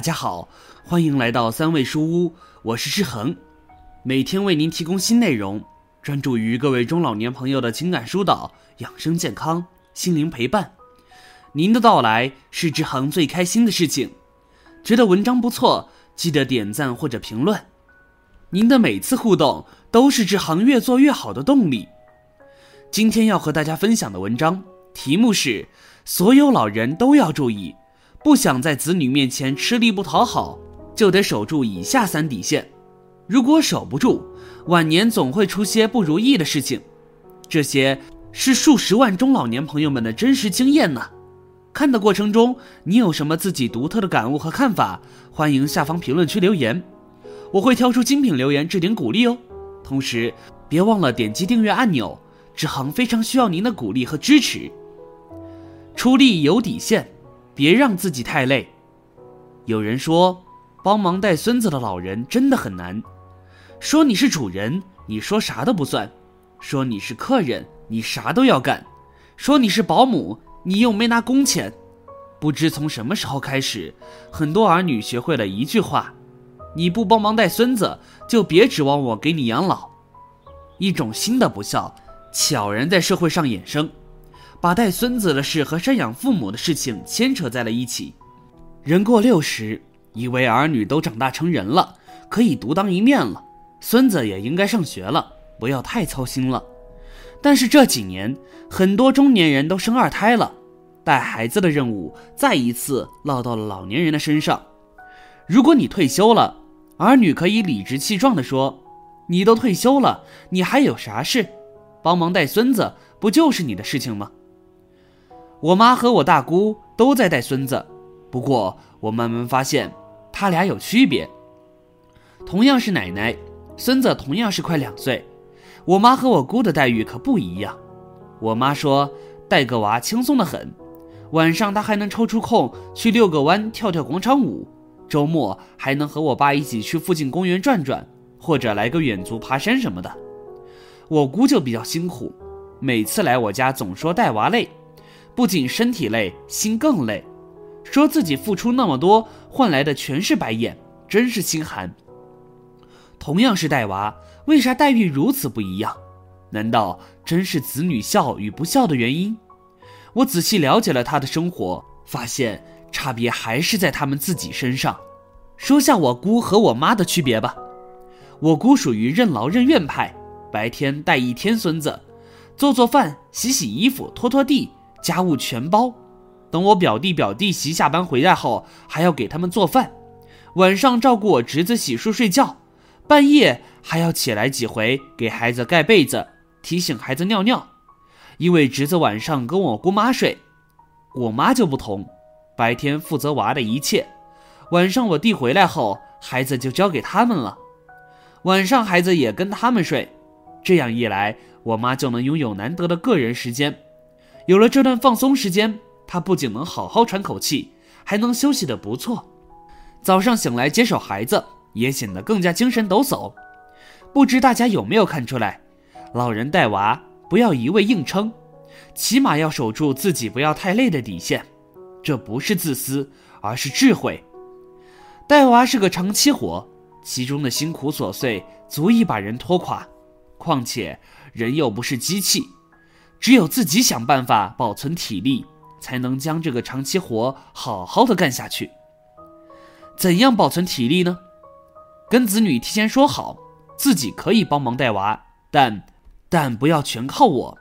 大家好，欢迎来到三味书屋，我是志恒，每天为您提供新内容，专注于各位中老年朋友的情感疏导、养生健康、心灵陪伴。您的到来是志恒最开心的事情。觉得文章不错，记得点赞或者评论。您的每次互动都是志恒越做越好的动力。今天要和大家分享的文章题目是：所有老人都要注意。不想在子女面前吃力不讨好，就得守住以下三底线。如果守不住，晚年总会出些不如意的事情。这些是数十万中老年朋友们的真实经验呢。看的过程中，你有什么自己独特的感悟和看法？欢迎下方评论区留言，我会挑出精品留言置顶鼓励哦。同时，别忘了点击订阅按钮，志恒非常需要您的鼓励和支持。出力有底线。别让自己太累。有人说，帮忙带孙子的老人真的很难。说你是主人，你说啥都不算；说你是客人，你啥都要干；说你是保姆，你又没拿工钱。不知从什么时候开始，很多儿女学会了一句话：你不帮忙带孙子，就别指望我给你养老。一种新的不孝，悄然在社会上衍生。把带孙子的事和赡养父母的事情牵扯在了一起。人过六十，以为儿女都长大成人了，可以独当一面了，孙子也应该上学了，不要太操心了。但是这几年，很多中年人都生二胎了，带孩子的任务再一次落到了老年人的身上。如果你退休了，儿女可以理直气壮地说：“你都退休了，你还有啥事？帮忙带孙子不就是你的事情吗？”我妈和我大姑都在带孙子，不过我慢慢发现，他俩有区别。同样是奶奶，孙子同样是快两岁，我妈和我姑的待遇可不一样。我妈说带个娃轻松的很，晚上她还能抽出空去遛个弯、跳跳广场舞，周末还能和我爸一起去附近公园转转，或者来个远足爬山什么的。我姑就比较辛苦，每次来我家总说带娃累。不仅身体累，心更累，说自己付出那么多，换来的全是白眼，真是心寒。同样是带娃，为啥待遇如此不一样？难道真是子女孝与不孝的原因？我仔细了解了他的生活，发现差别还是在他们自己身上。说下我姑和我妈的区别吧。我姑属于任劳任怨派，白天带一天孙子，做做饭、洗洗衣服、拖拖地。家务全包，等我表弟表弟媳下班回来后，还要给他们做饭，晚上照顾我侄子洗漱睡觉，半夜还要起来几回给孩子盖被子，提醒孩子尿尿，因为侄子晚上跟我姑妈睡，我妈就不同，白天负责娃的一切，晚上我弟回来后，孩子就交给他们了，晚上孩子也跟他们睡，这样一来，我妈就能拥有难得的个人时间。有了这段放松时间，他不仅能好好喘口气，还能休息得不错。早上醒来接手孩子，也显得更加精神抖擞。不知大家有没有看出来，老人带娃不要一味硬撑，起码要守住自己不要太累的底线。这不是自私，而是智慧。带娃是个长期活，其中的辛苦琐碎足以把人拖垮。况且人又不是机器。只有自己想办法保存体力，才能将这个长期活好好的干下去。怎样保存体力呢？跟子女提前说好，自己可以帮忙带娃，但但不要全靠我。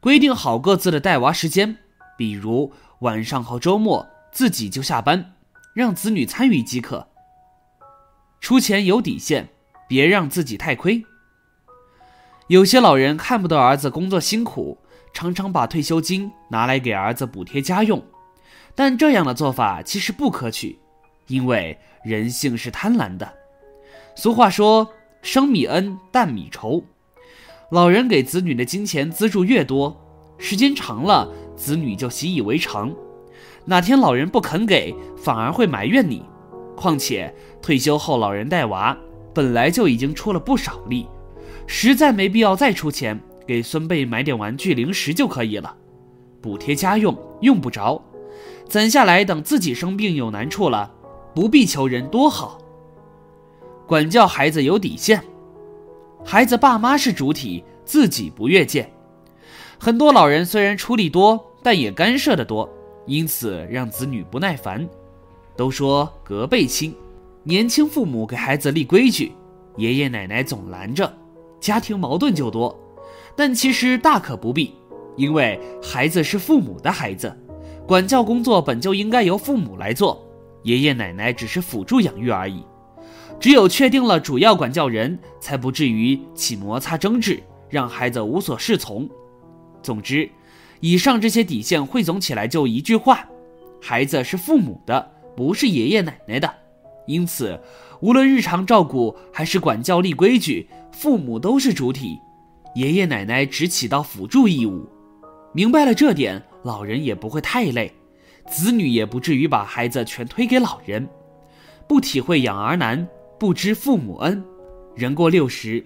规定好各自的带娃时间，比如晚上和周末自己就下班，让子女参与即可。出钱有底线，别让自己太亏。有些老人看不得儿子工作辛苦。常常把退休金拿来给儿子补贴家用，但这样的做法其实不可取，因为人性是贪婪的。俗话说“生米恩，淡米仇”，老人给子女的金钱资助越多，时间长了，子女就习以为常。哪天老人不肯给，反而会埋怨你。况且退休后老人带娃，本来就已经出了不少力，实在没必要再出钱。给孙辈买点玩具、零食就可以了，补贴家用用不着，攒下来等自己生病有难处了，不必求人多好。管教孩子有底线，孩子爸妈是主体，自己不越界。很多老人虽然出力多，但也干涉的多，因此让子女不耐烦。都说隔辈亲，年轻父母给孩子立规矩，爷爷奶奶总拦着，家庭矛盾就多。但其实大可不必，因为孩子是父母的孩子，管教工作本就应该由父母来做，爷爷奶奶只是辅助养育而已。只有确定了主要管教人，才不至于起摩擦争执，让孩子无所适从。总之，以上这些底线汇总起来就一句话：孩子是父母的，不是爷爷奶奶的。因此，无论日常照顾还是管教立规矩，父母都是主体。爷爷奶奶只起到辅助义务，明白了这点，老人也不会太累，子女也不至于把孩子全推给老人，不体会养儿难，不知父母恩。人过六十，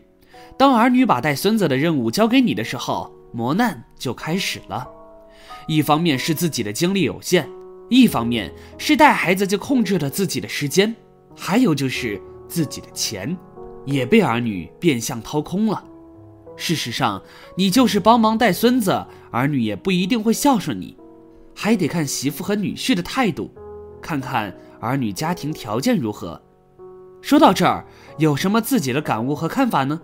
当儿女把带孙子的任务交给你的时候，磨难就开始了。一方面是自己的精力有限，一方面是带孩子就控制了自己的时间，还有就是自己的钱，也被儿女变相掏空了。事实上，你就是帮忙带孙子，儿女也不一定会孝顺你，还得看媳妇和女婿的态度，看看儿女家庭条件如何。说到这儿，有什么自己的感悟和看法呢？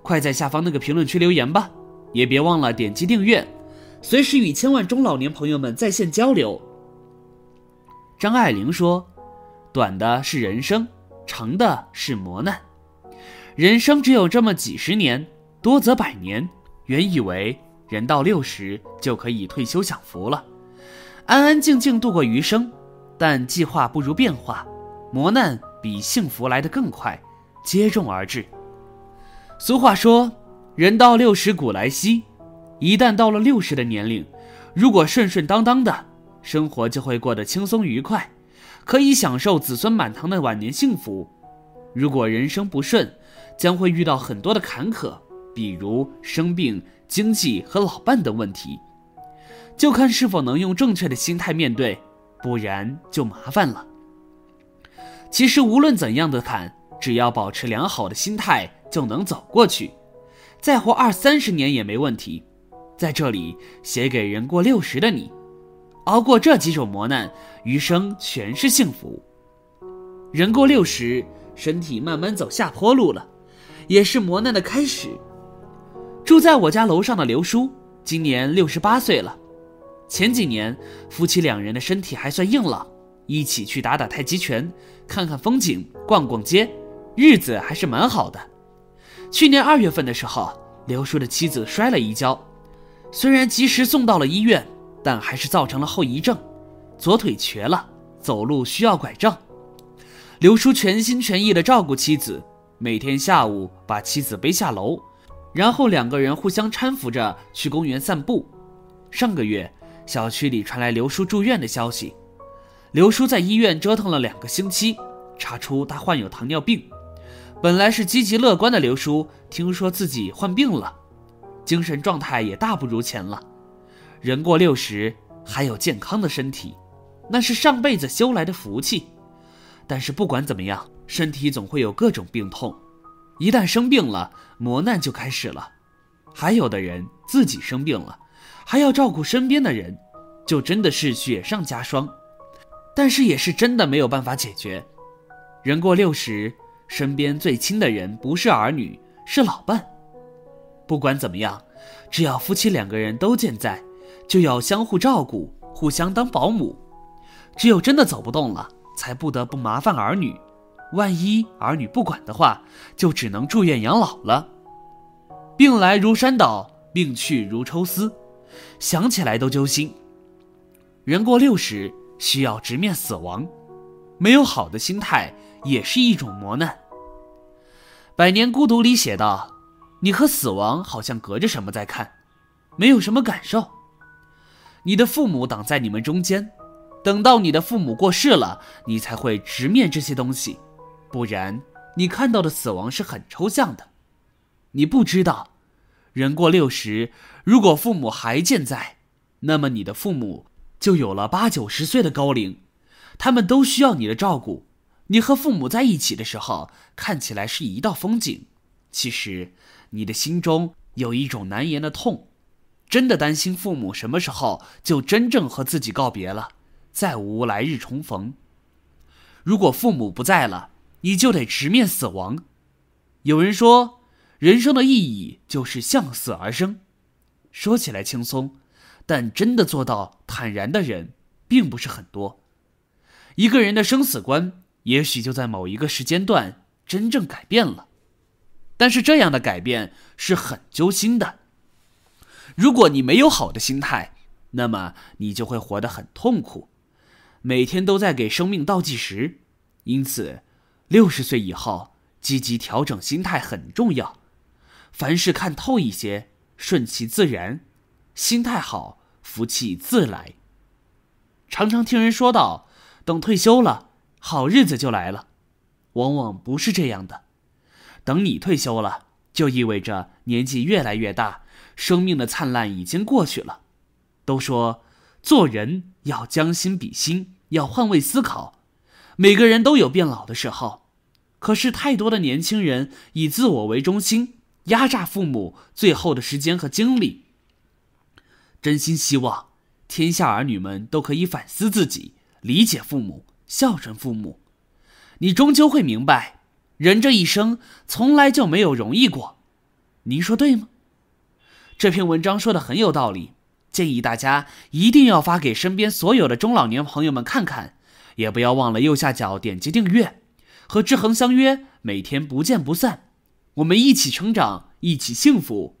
快在下方那个评论区留言吧，也别忘了点击订阅，随时与千万中老年朋友们在线交流。张爱玲说：“短的是人生，长的是磨难，人生只有这么几十年。”多则百年，原以为人到六十就可以退休享福了，安安静静度过余生。但计划不如变化，磨难比幸福来得更快，接踵而至。俗话说：“人到六十古来稀。”一旦到了六十的年龄，如果顺顺当当的生活，就会过得轻松愉快，可以享受子孙满堂的晚年幸福；如果人生不顺，将会遇到很多的坎坷。比如生病、经济和老伴等问题，就看是否能用正确的心态面对，不然就麻烦了。其实无论怎样的坎，只要保持良好的心态，就能走过去，再活二三十年也没问题。在这里写给人过六十的你，熬过这几种磨难，余生全是幸福。人过六十，身体慢慢走下坡路了，也是磨难的开始。住在我家楼上的刘叔，今年六十八岁了。前几年，夫妻两人的身体还算硬朗，一起去打打太极拳，看看风景，逛逛街，日子还是蛮好的。去年二月份的时候，刘叔的妻子摔了一跤，虽然及时送到了医院，但还是造成了后遗症，左腿瘸了，走路需要拐杖。刘叔全心全意地照顾妻子，每天下午把妻子背下楼。然后两个人互相搀扶着去公园散步。上个月，小区里传来刘叔住院的消息。刘叔在医院折腾了两个星期，查出他患有糖尿病。本来是积极乐观的刘叔，听说自己患病了，精神状态也大不如前了。人过六十，还有健康的身体，那是上辈子修来的福气。但是不管怎么样，身体总会有各种病痛。一旦生病了，磨难就开始了。还有的人自己生病了，还要照顾身边的人，就真的是雪上加霜。但是也是真的没有办法解决。人过六十，身边最亲的人不是儿女，是老伴。不管怎么样，只要夫妻两个人都健在，就要相互照顾，互相当保姆。只有真的走不动了，才不得不麻烦儿女。万一儿女不管的话，就只能住院养老了。病来如山倒，病去如抽丝，想起来都揪心。人过六十，需要直面死亡，没有好的心态也是一种磨难。《百年孤独》里写道：“你和死亡好像隔着什么在看，没有什么感受。你的父母挡在你们中间，等到你的父母过世了，你才会直面这些东西。”不然，你看到的死亡是很抽象的。你不知道，人过六十，如果父母还健在，那么你的父母就有了八九十岁的高龄，他们都需要你的照顾，你和父母在一起的时候，看起来是一道风景，其实你的心中有一种难言的痛，真的担心父母什么时候就真正和自己告别了，再无来日重逢。如果父母不在了，你就得直面死亡。有人说，人生的意义就是向死而生，说起来轻松，但真的做到坦然的人并不是很多。一个人的生死观。也许就在某一个时间段真正改变了，但是这样的改变是很揪心的。如果你没有好的心态，那么你就会活得很痛苦，每天都在给生命倒计时。因此，六十岁以后积极调整心态很重要，凡事看透一些，顺其自然，心态好，福气自来。常常听人说到，等退休了。好日子就来了，往往不是这样的。等你退休了，就意味着年纪越来越大，生命的灿烂已经过去了。都说做人要将心比心，要换位思考。每个人都有变老的时候，可是太多的年轻人以自我为中心，压榨父母最后的时间和精力。真心希望天下儿女们都可以反思自己，理解父母。孝顺父母，你终究会明白，人这一生从来就没有容易过。您说对吗？这篇文章说的很有道理，建议大家一定要发给身边所有的中老年朋友们看看，也不要忘了右下角点击订阅，和志恒相约，每天不见不散。我们一起成长，一起幸福。